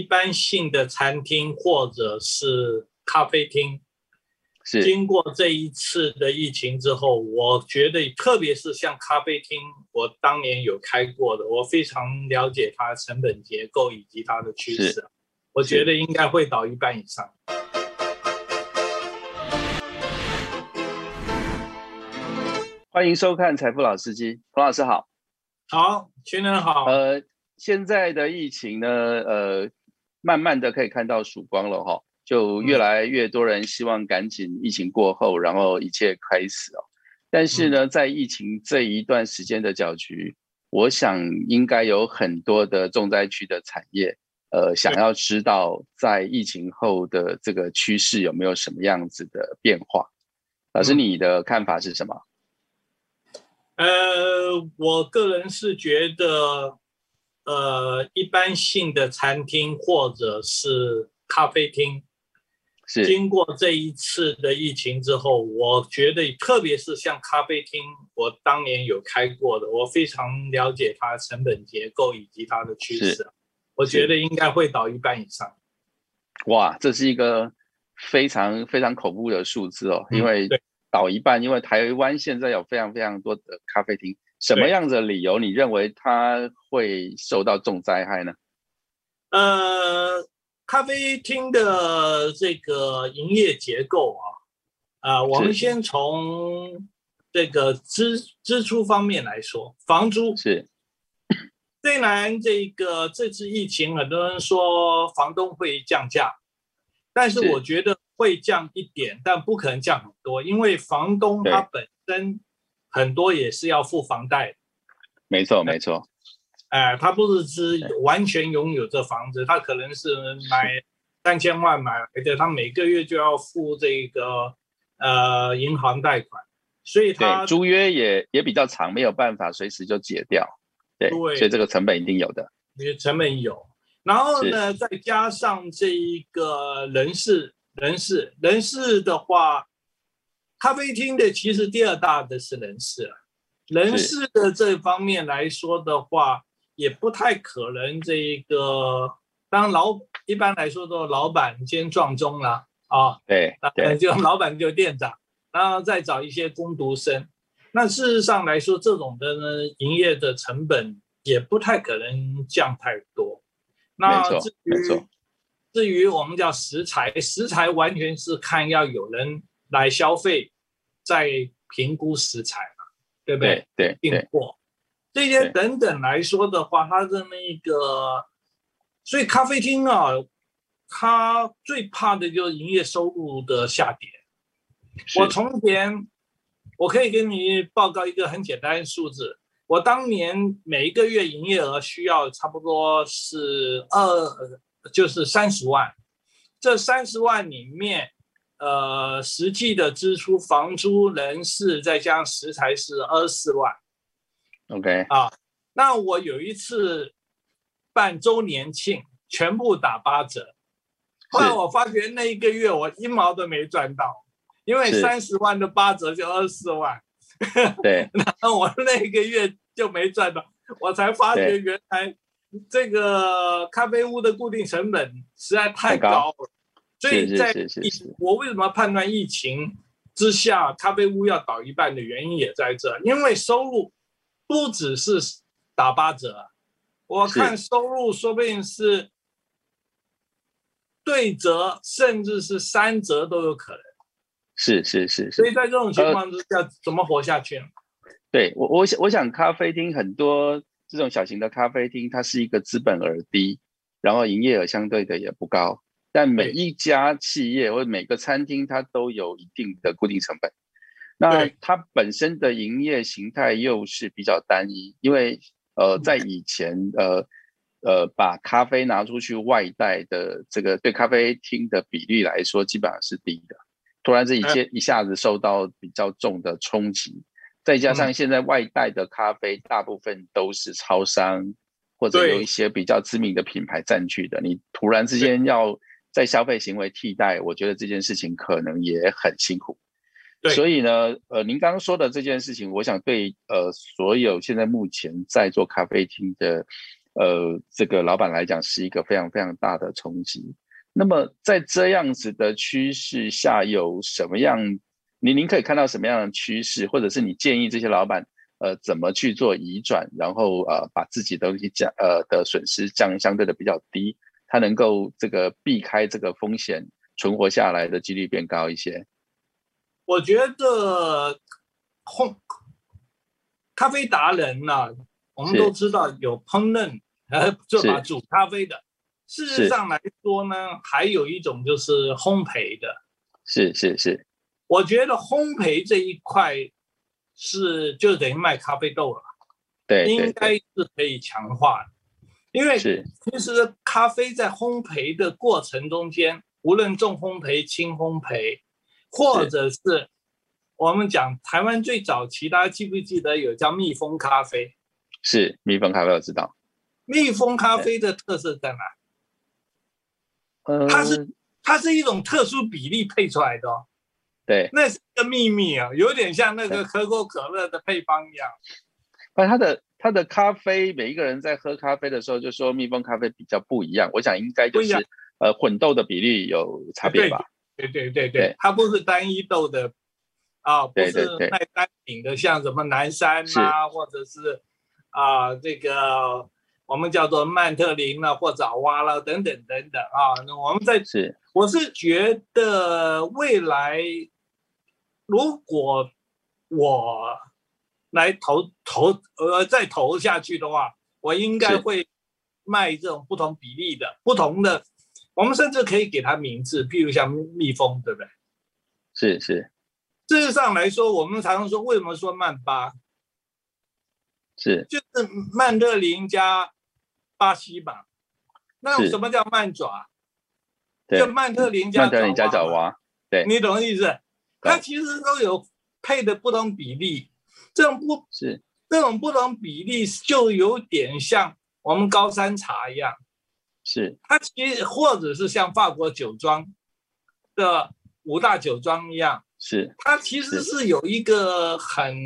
一般性的餐厅或者是咖啡厅，是经过这一次的疫情之后，我觉得特别是像咖啡厅，我当年有开过的，我非常了解它的成本结构以及它的趋势，我觉得应该会倒一半以上。欢迎收看《财富老司机》，彭老师好。好，群人好。呃，现在的疫情呢，呃，慢慢的可以看到曙光了哈，就越来越多人希望赶紧疫情过后，然后一切开始哦。但是呢，在疫情这一段时间的搅局，我想应该有很多的重灾区的产业，呃，想要知道在疫情后的这个趋势有没有什么样子的变化。老师，你的看法是什么？呃，我个人是觉得，呃，一般性的餐厅或者是咖啡厅，是经过这一次的疫情之后，我觉得特别是像咖啡厅，我当年有开过的，我非常了解它成本结构以及它的趋势，我觉得应该会倒一半以上。哇，这是一个非常非常恐怖的数字哦，因为。倒一半，因为台湾现在有非常非常多的咖啡厅，什么样的理由你认为它会受到重灾害呢？呃，咖啡厅的这个营业结构啊，啊，我们先从这个支支出方面来说，房租是。虽然这个这次疫情，很多人说房东会降价，但是我觉得。会降一点，但不可能降很多，因为房东他本身很多也是要付房贷。没错，没错。哎，他不是只完全拥有这房子，他可能是买 三千万买来的，他每个月就要付这个呃银行贷款，所以他租约也也比较长，没有办法随时就解掉。对，所以这个成本一定有的。成本有，然后呢，再加上这一个人事。人事，人事的话，咖啡厅的其实第二大的是人事了。人事的这方面来说的话，也不太可能这一个，当老一般来说都老板兼撞钟了啊。对，那就老板就店长，然后再找一些工读生。那事实上来说，这种的呢，营业的成本也不太可能降太多。那至于。至于我们叫食材，食材完全是看要有人来消费，再评估食材嘛，对不对？对，订货这些等等来说的话，它的那个，所以咖啡厅啊，它最怕的就是营业收入的下跌。我从前我可以跟你报告一个很简单的数字，我当年每一个月营业额需要差不多是二。就是三十万，这三十万里面，呃，实际的支出，房租、人事，再加上食材是二十四万。OK 啊，那我有一次办周年庆，全部打八折。后来我发觉那一个月我一毛都没赚到，因为三十万的八折就二十四万。对，然后我那个月就没赚到，我才发觉原来。这个咖啡屋的固定成本实在太高了，所以在疫我为什么判断疫情之下咖啡屋要倒一半的原因也在这，因为收入不只是打八折，我看收入说不定是对折，甚至是三折都有可能。是是是，所以在这种情况之下，怎么活下去？对我我想我想咖啡厅很多。这种小型的咖啡厅，它是一个资本额低，然后营业额相对的也不高。但每一家企业或者每个餐厅，它都有一定的固定成本。那它本身的营业形态又是比较单一，因为呃，在以前呃呃把咖啡拿出去外带的这个对咖啡厅的比例来说，基本上是低的。突然这一切一下子受到比较重的冲击。再加上现在外带的咖啡大部分都是超商或者有一些比较知名的品牌占据的，你突然之间要在消费行为替代，我觉得这件事情可能也很辛苦。所以呢，呃，您刚刚说的这件事情，我想对呃所有现在目前在做咖啡厅的呃，这个老板来讲是一个非常非常大的冲击。那么在这样子的趋势下，有什么样？您您可以看到什么样的趋势，或者是你建议这些老板，呃，怎么去做移转，然后呃，把自己东西降呃的损失降相对的比较低，他能够这个避开这个风险，存活下来的几率变高一些。我觉得烘咖啡达人呢，我们都知道有烹饪呃就把煮咖啡的。事实上来说呢，还有一种就是烘焙的。是是是，我觉得烘焙这一块是就等于卖咖啡豆了。对，应该是可以强化的，因为其实咖啡在烘焙的过程中间，无论重烘焙、轻烘焙，或者是我们讲台湾最早期，大家记不记得有叫蜜蜂咖啡？是蜜蜂咖啡，我知道。蜜蜂咖啡的特色在哪？呃，它是它是一种特殊比例配出来的，哦。对，那是个秘密啊，有点像那个可口可乐的配方一样。那他的他的咖啡，每一个人在喝咖啡的时候就说蜜蜂咖啡比较不一样。我想应该就是呃混豆的比例有差别吧？对对对对，它不是单一豆的啊，不是卖单品的，像什么南山啊，或者是啊这个。我们叫做曼特林啊或爪哇啦等等等等啊，那我们在是，我是觉得未来如果我来投投呃再投下去的话，我应该会卖这种不同比例的不同的，我们甚至可以给它名字，譬如像蜜蜂，对不对？是是，事实上来说，我们常常说为什么说曼巴，是。就是曼特林加。巴西吧，那什么叫曼爪？就曼特林加爪哇，对，你懂意思？它其实都有配的不同比例，这种不是这种不同比例就有点像我们高山茶一样，是它其实或者是像法国酒庄的五大酒庄一样，是它其实是有一个很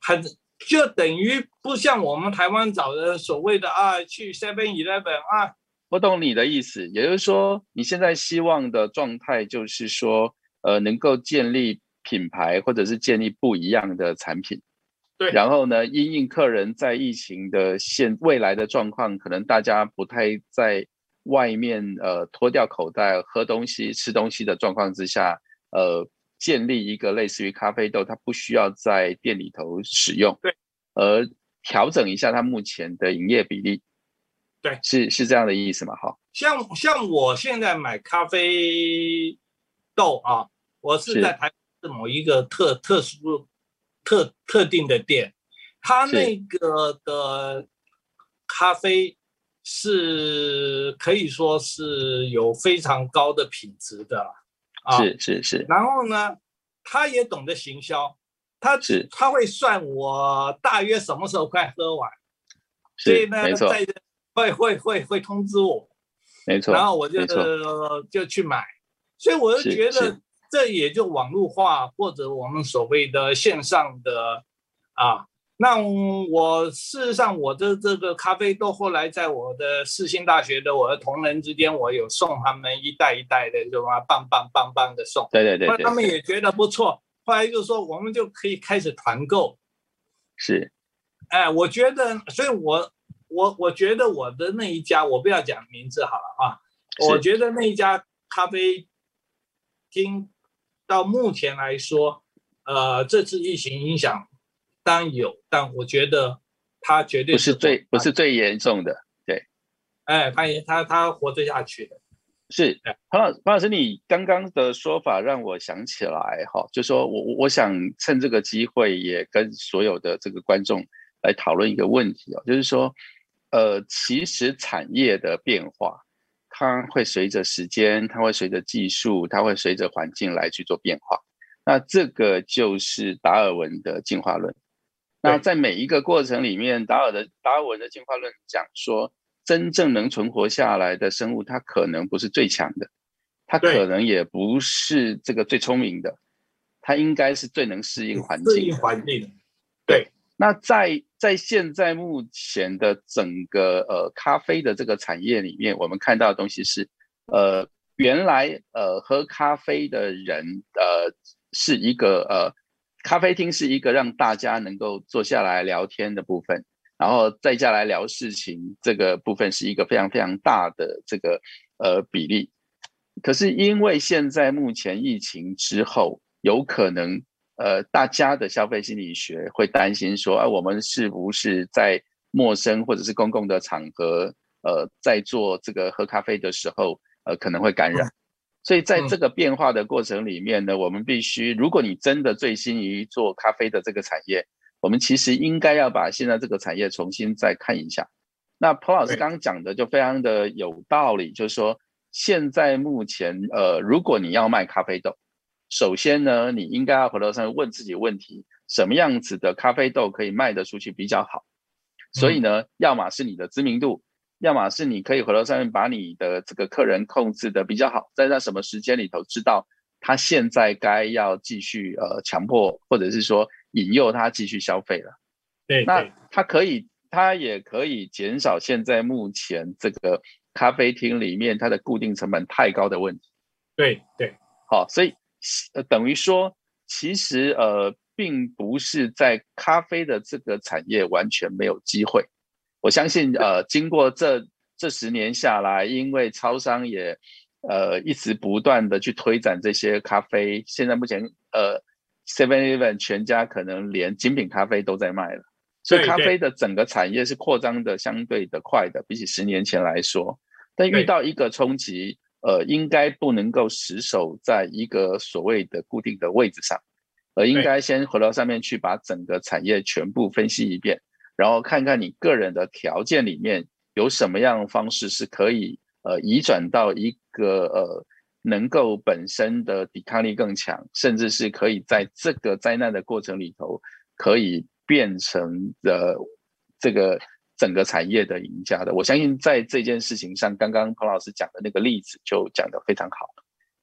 很。就等于不像我们台湾找的所谓的啊，去 Seven Eleven 啊。我懂你的意思，也就是说，你现在希望的状态就是说，呃，能够建立品牌，或者是建立不一样的产品。对。然后呢，因应客人在疫情的现未来的状况，可能大家不太在外面呃脱掉口袋喝东西、吃东西的状况之下，呃。建立一个类似于咖啡豆，它不需要在店里头使用，对，而调整一下它目前的营业比例，对，是是这样的意思吗？哈，像像我现在买咖啡豆啊，我是在台是某一个特特殊特特定的店，他那个的咖啡是可以说是有非常高的品质的啊。是是是，然后呢，他也懂得行销，他是。他会算我大约什么时候快喝完，所以呢，在会会会会通知我，没错，然后我就就去买，所以我就觉得这也就网络化或者我们所谓的线上的啊。那我事实上，我的这个咖啡豆后来在我的世新大学的我的同仁之间，我有送他们一袋一袋的，就么棒棒棒棒的送。对对对，他们也觉得不错。后来就说我们就可以开始团购。是，哎，我觉得，所以我我我觉得我的那一家，我不要讲名字好了啊。我觉得那一家咖啡厅到目前来说，呃，这次疫情影响。当然有，但我觉得它绝对不是最不是最严重的。对，哎，他也他他活得下去的。是，潘老潘老师，你刚刚的说法让我想起来哈，就说我我我想趁这个机会也跟所有的这个观众来讨论一个问题哦，就是说，呃，其实产业的变化，它会随着时间，它会随着技术，它会随着环境来去做变化。那这个就是达尔文的进化论。那在每一个过程里面，达尔的达尔文的进化论讲说，真正能存活下来的生物，它可能不是最强的，它可能也不是这个最聪明的，它应该是最能适应环境。适应环境。对。那在在现在目前的整个呃咖啡的这个产业里面，我们看到的东西是，呃，原来呃喝咖啡的人呃是一个呃咖啡厅是一个让大家能够坐下来聊天的部分，然后再下来聊事情这个部分是一个非常非常大的这个呃比例。可是因为现在目前疫情之后，有可能。呃，大家的消费心理学会担心说，啊，我们是不是在陌生或者是公共的场合，呃，在做这个喝咖啡的时候，呃，可能会感染。所以在这个变化的过程里面呢，我们必须，如果你真的醉心于做咖啡的这个产业，我们其实应该要把现在这个产业重新再看一下。那彭老师刚刚讲的就非常的有道理，就是说，现在目前，呃，如果你要卖咖啡豆。首先呢，你应该要回头上问自己问题：什么样子的咖啡豆可以卖得出去比较好？所以呢，要么是你的知名度，要么是你可以回头上面把你的这个客人控制的比较好，在那什么时间里头知道他现在该要继续呃强迫或者是说引诱他继续消费了。对，那他可以，他也可以减少现在目前这个咖啡厅里面它的固定成本太高的问题。对对，好，所以。呃，等于说，其实呃，并不是在咖啡的这个产业完全没有机会。我相信，呃，经过这这十年下来，因为超商也呃一直不断的去推展这些咖啡，现在目前呃，Seven Eleven 全家可能连精品咖啡都在卖了，所以咖啡的整个产业是扩张的相对的快的，比起十年前来说。但遇到一个冲击。呃，应该不能够死守在一个所谓的固定的位置上，而应该先回到上面去，把整个产业全部分析一遍，然后看看你个人的条件里面有什么样的方式是可以呃移转到一个呃能够本身的抵抗力更强，甚至是可以在这个灾难的过程里头可以变成的这个。整个产业的赢家的，我相信在这件事情上，刚刚彭老师讲的那个例子就讲得非常好。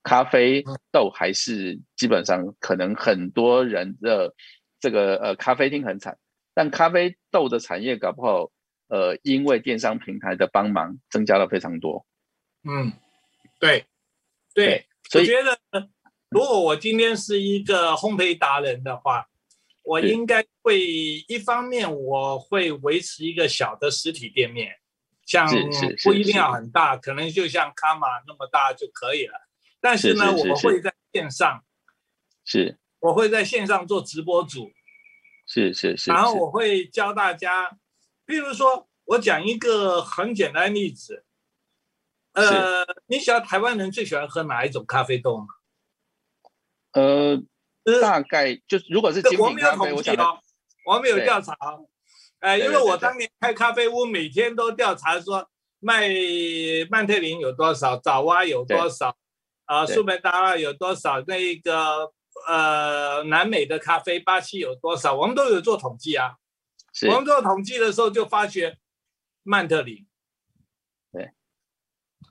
咖啡豆还是基本上可能很多人的这个呃咖啡厅很惨，但咖啡豆的产业搞不好呃因为电商平台的帮忙增加了非常多。嗯，对对，所以我觉得如果我今天是一个烘焙达人的话。我应该会一方面我会维持一个小的实体店面，像不一定要很大，可能就像卡玛那么大就可以了。但是呢，我会在线上，是，我会在线上做直播主，是是是，然后我会教大家，比如说我讲一个很简单例子，呃，你晓得台湾人最喜欢喝哪一种咖啡豆吗？呃。大概就是如果是精品咖啡，我想我没有调查，哎，因为我当年开咖啡屋，每天都调查说卖曼特林有多少，早哇有多少，啊，苏门答腊有多少，那个呃南美的咖啡，巴西有多少，我们都有做统计啊。我们做统计的时候就发觉曼特林，对，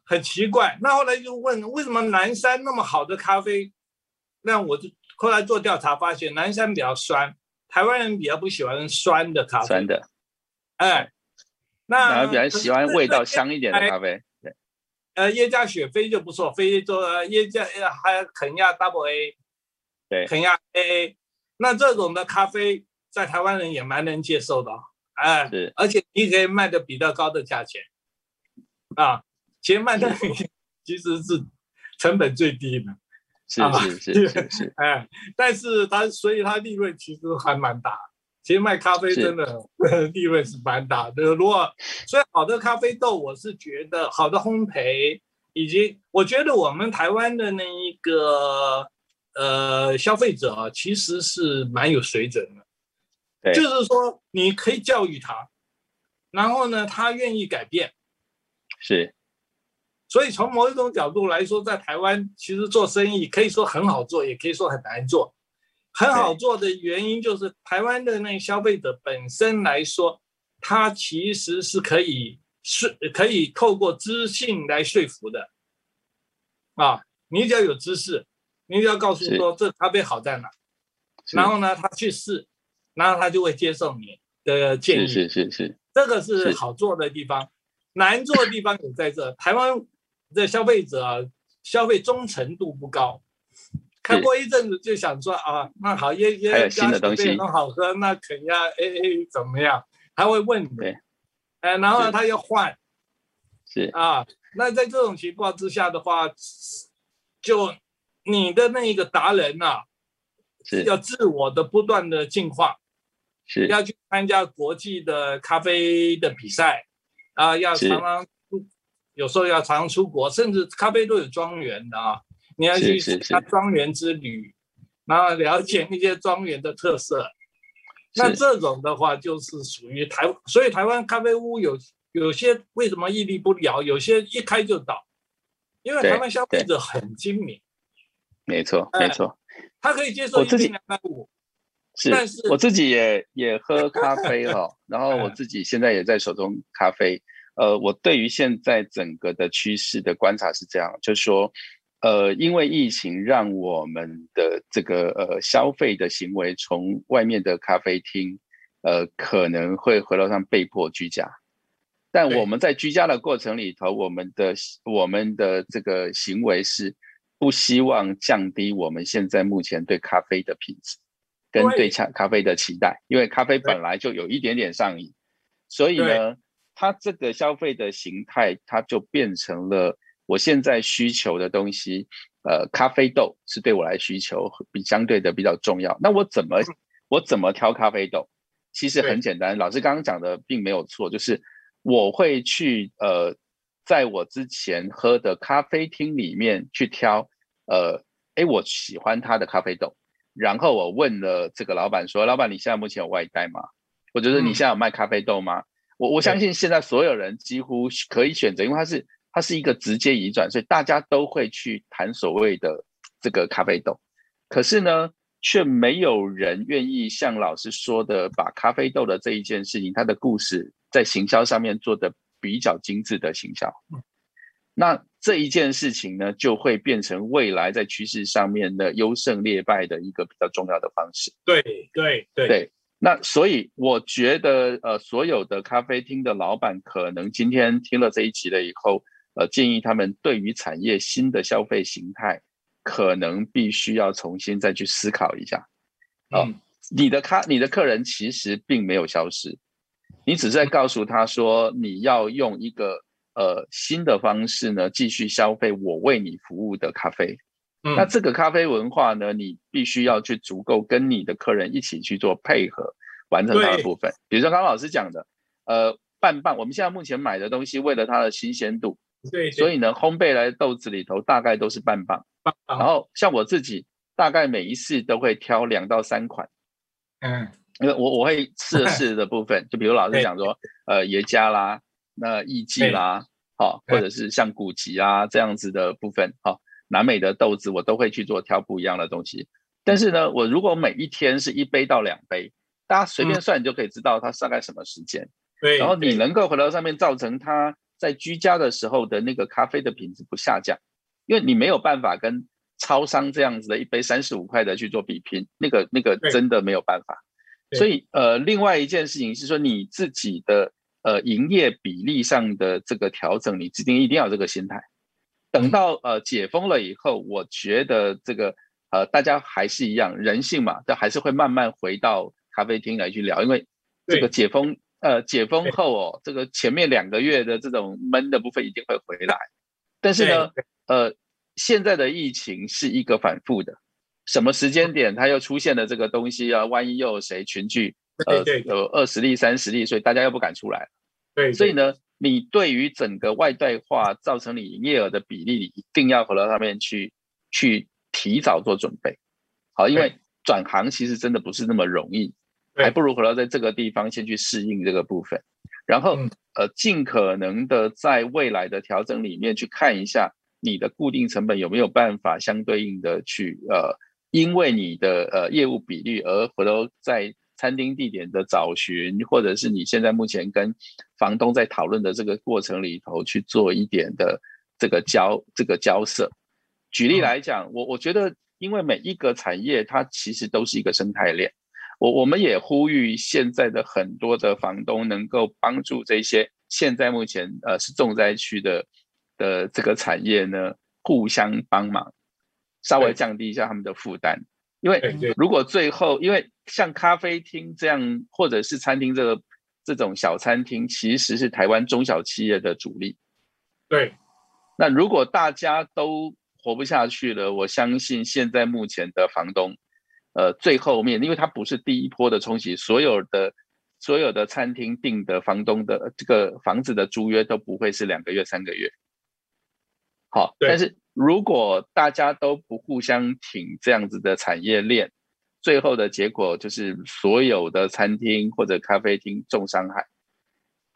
很奇怪。那后来就问为什么南山那么好的咖啡，那我就。后来做调查发现，南山比较酸，台湾人比较不喜欢酸的咖啡。酸的，哎，那比较喜欢味道香一点的咖啡。对，呃，耶加雪菲就不错，非洲耶加还肯亚 Double A，对，肯亚 AA，那这种的咖啡在台湾人也蛮能接受的，哎，是，而且你可以卖的比较高的价钱，啊，其实卖的其实是成本最低的。是是是是是，哎，但是它所以它利润其实还蛮大。其实卖咖啡真的 利润是蛮大的。如果所以好的咖啡豆，我是觉得好的烘焙，以及我觉得我们台湾的那一个呃消费者啊其实是蛮有水准的。就是说你可以教育他，然后呢，他愿意改变。是。所以从某一种角度来说，在台湾其实做生意可以说很好做，也可以说很难做。很好做的原因就是台湾的那消费者本身来说，他其实是可以是可以透过知性来说服的。啊，你只要有知识，你只要告诉说这咖啡好在哪，然后呢他去试，然后他就会接受你。的建议。是是是是，这个是好做的地方，难做的地方也在这。台湾的消费者啊，消费忠诚度不高。看过一阵子就想说啊，那好，椰椰新的东西。很好喝，那肯亚 A A 怎么样？他会问你，哎，然后他要换，是。啊，那在这种情况之下的话，就你的那一个达人呐，是。要自我的不断的进化，是。要去参加国际的咖啡的比赛啊，要常常有时候要常常出国，甚至咖啡都有庄园的啊。你要去他庄园之旅，然后了解那些庄园的特色。那这种的话，就是属于台，所以台湾咖啡屋有有些为什么屹立不了，有些一开就倒，因为台湾消费者很精明。没错，没错，他可以接受一瓶两百五。是，但是我自己也也喝咖啡哈，然后我自己现在也在手中咖啡。呃，我对于现在整个的趋势的观察是这样，就是说。呃，因为疫情，让我们的这个呃消费的行为，从外面的咖啡厅，呃，可能会回到上被迫居家。但我们在居家的过程里头，我们的我们的这个行为是不希望降低我们现在目前对咖啡的品质，跟对咖咖啡的期待。因为咖啡本来就有一点点上瘾，所以呢，它这个消费的形态，它就变成了。我现在需求的东西，呃，咖啡豆是对我来需求比相对的比较重要。那我怎么我怎么挑咖啡豆？其实很简单，老师刚刚讲的并没有错，就是我会去呃，在我之前喝的咖啡厅里面去挑，呃，哎，我喜欢他的咖啡豆，然后我问了这个老板说：“老板，你现在目前有外带吗？或者是你现在有卖咖啡豆吗？”我我相信现在所有人几乎可以选择，因为它是。它是一个直接移转，所以大家都会去谈所谓的这个咖啡豆，可是呢，却没有人愿意像老师说的，把咖啡豆的这一件事情，它的故事在行销上面做的比较精致的行销。那这一件事情呢，就会变成未来在趋势上面的优胜劣败的一个比较重要的方式。对对对对。那所以我觉得，呃，所有的咖啡厅的老板可能今天听了这一集了以后。呃，建议他们对于产业新的消费形态，可能必须要重新再去思考一下。哦，你的咖，你的客人其实并没有消失，你只是在告诉他说，你要用一个呃新的方式呢，继续消费我为你服务的咖啡。那这个咖啡文化呢，你必须要去足够跟你的客人一起去做配合，完成它的部分。比如说刚刚老师讲的，呃，半磅，我们现在目前买的东西，为了它的新鲜度。对，所以呢，烘焙来的豆子里头大概都是半磅，然后像我自己大概每一次都会挑两到三款，嗯，因为我我会试 试的部分，就比如老师讲说，呃，耶加啦，那艺伎啦，好，或者是像古籍啊这样子的部分，好，南美的豆子我都会去做挑不一样的东西。但是呢，我如果每一天是一杯到两杯，大家随便算你就可以知道它大概什么时间，对，然后你能够回到上面造成它。在居家的时候的那个咖啡的品质不下降，因为你没有办法跟超商这样子的一杯三十五块的去做比拼，那个那个真的没有办法。所以呃，另外一件事情是说你自己的呃营业比例上的这个调整，你指定一定要这个心态。等到呃解封了以后，我觉得这个呃大家还是一样人性嘛，都还是会慢慢回到咖啡厅来去聊，因为这个解封。呃，解封后哦，这个前面两个月的这种闷的部分一定会回来，但是呢，呃，现在的疫情是一个反复的，什么时间点它又出现了这个东西啊？万一又有谁群聚，呃，有二十例、三十例，所以大家又不敢出来。对，所以呢，你对于整个外带化造成你营业额的比例，你一定要回到上面去，去提早做准备。好，因为转行其实真的不是那么容易。还不如回到在这个地方先去适应这个部分，然后呃尽可能的在未来的调整里面去看一下你的固定成本有没有办法相对应的去呃，因为你的呃业务比率而回头在餐厅地点的找寻，或者是你现在目前跟房东在讨论的这个过程里头去做一点的这个交这个交涉。举例来讲，我我觉得因为每一个产业它其实都是一个生态链。我我们也呼吁现在的很多的房东能够帮助这些现在目前呃是重灾区的的这个产业呢，互相帮忙，稍微降低一下他们的负担。因为如果最后，因为像咖啡厅这样或者是餐厅这个这种小餐厅，其实是台湾中小企业的主力。对，那如果大家都活不下去了，我相信现在目前的房东。呃，最后面，因为它不是第一波的冲击，所有的所有的餐厅订的房东的这个房子的租约都不会是两个月、三个月。好，但是如果大家都不互相挺这样子的产业链，最后的结果就是所有的餐厅或者咖啡厅重伤害，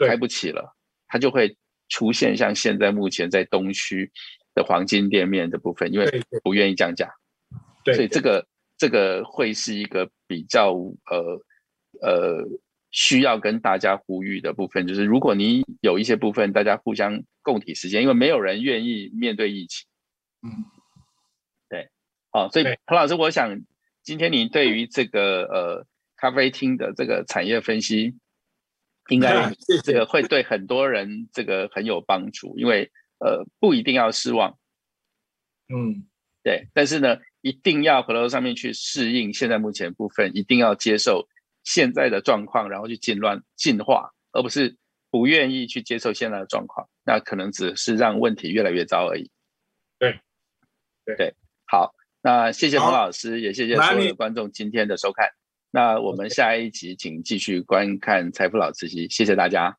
开不起了，它就会出现像现在目前在东区的黄金店面的部分，因为不愿意降价，所以这个。这个会是一个比较呃呃需要跟大家呼吁的部分，就是如果你有一些部分大家互相共体时间，因为没有人愿意面对疫情。嗯，对，好，所以彭老师，我想今天你对于这个呃咖啡厅的这个产业分析，应该这个会对很多人这个很有帮助，因为呃不一定要失望。嗯，对，但是呢。一定要回到上面去适应现在目前部分，一定要接受现在的状况，然后去进乱进化，而不是不愿意去接受现在的状况，那可能只是让问题越来越糟而已。对，对，好，那谢谢彭老师，也谢谢所有的观众今天的收看。那我们下一集请继续观看财富老司机，谢谢大家。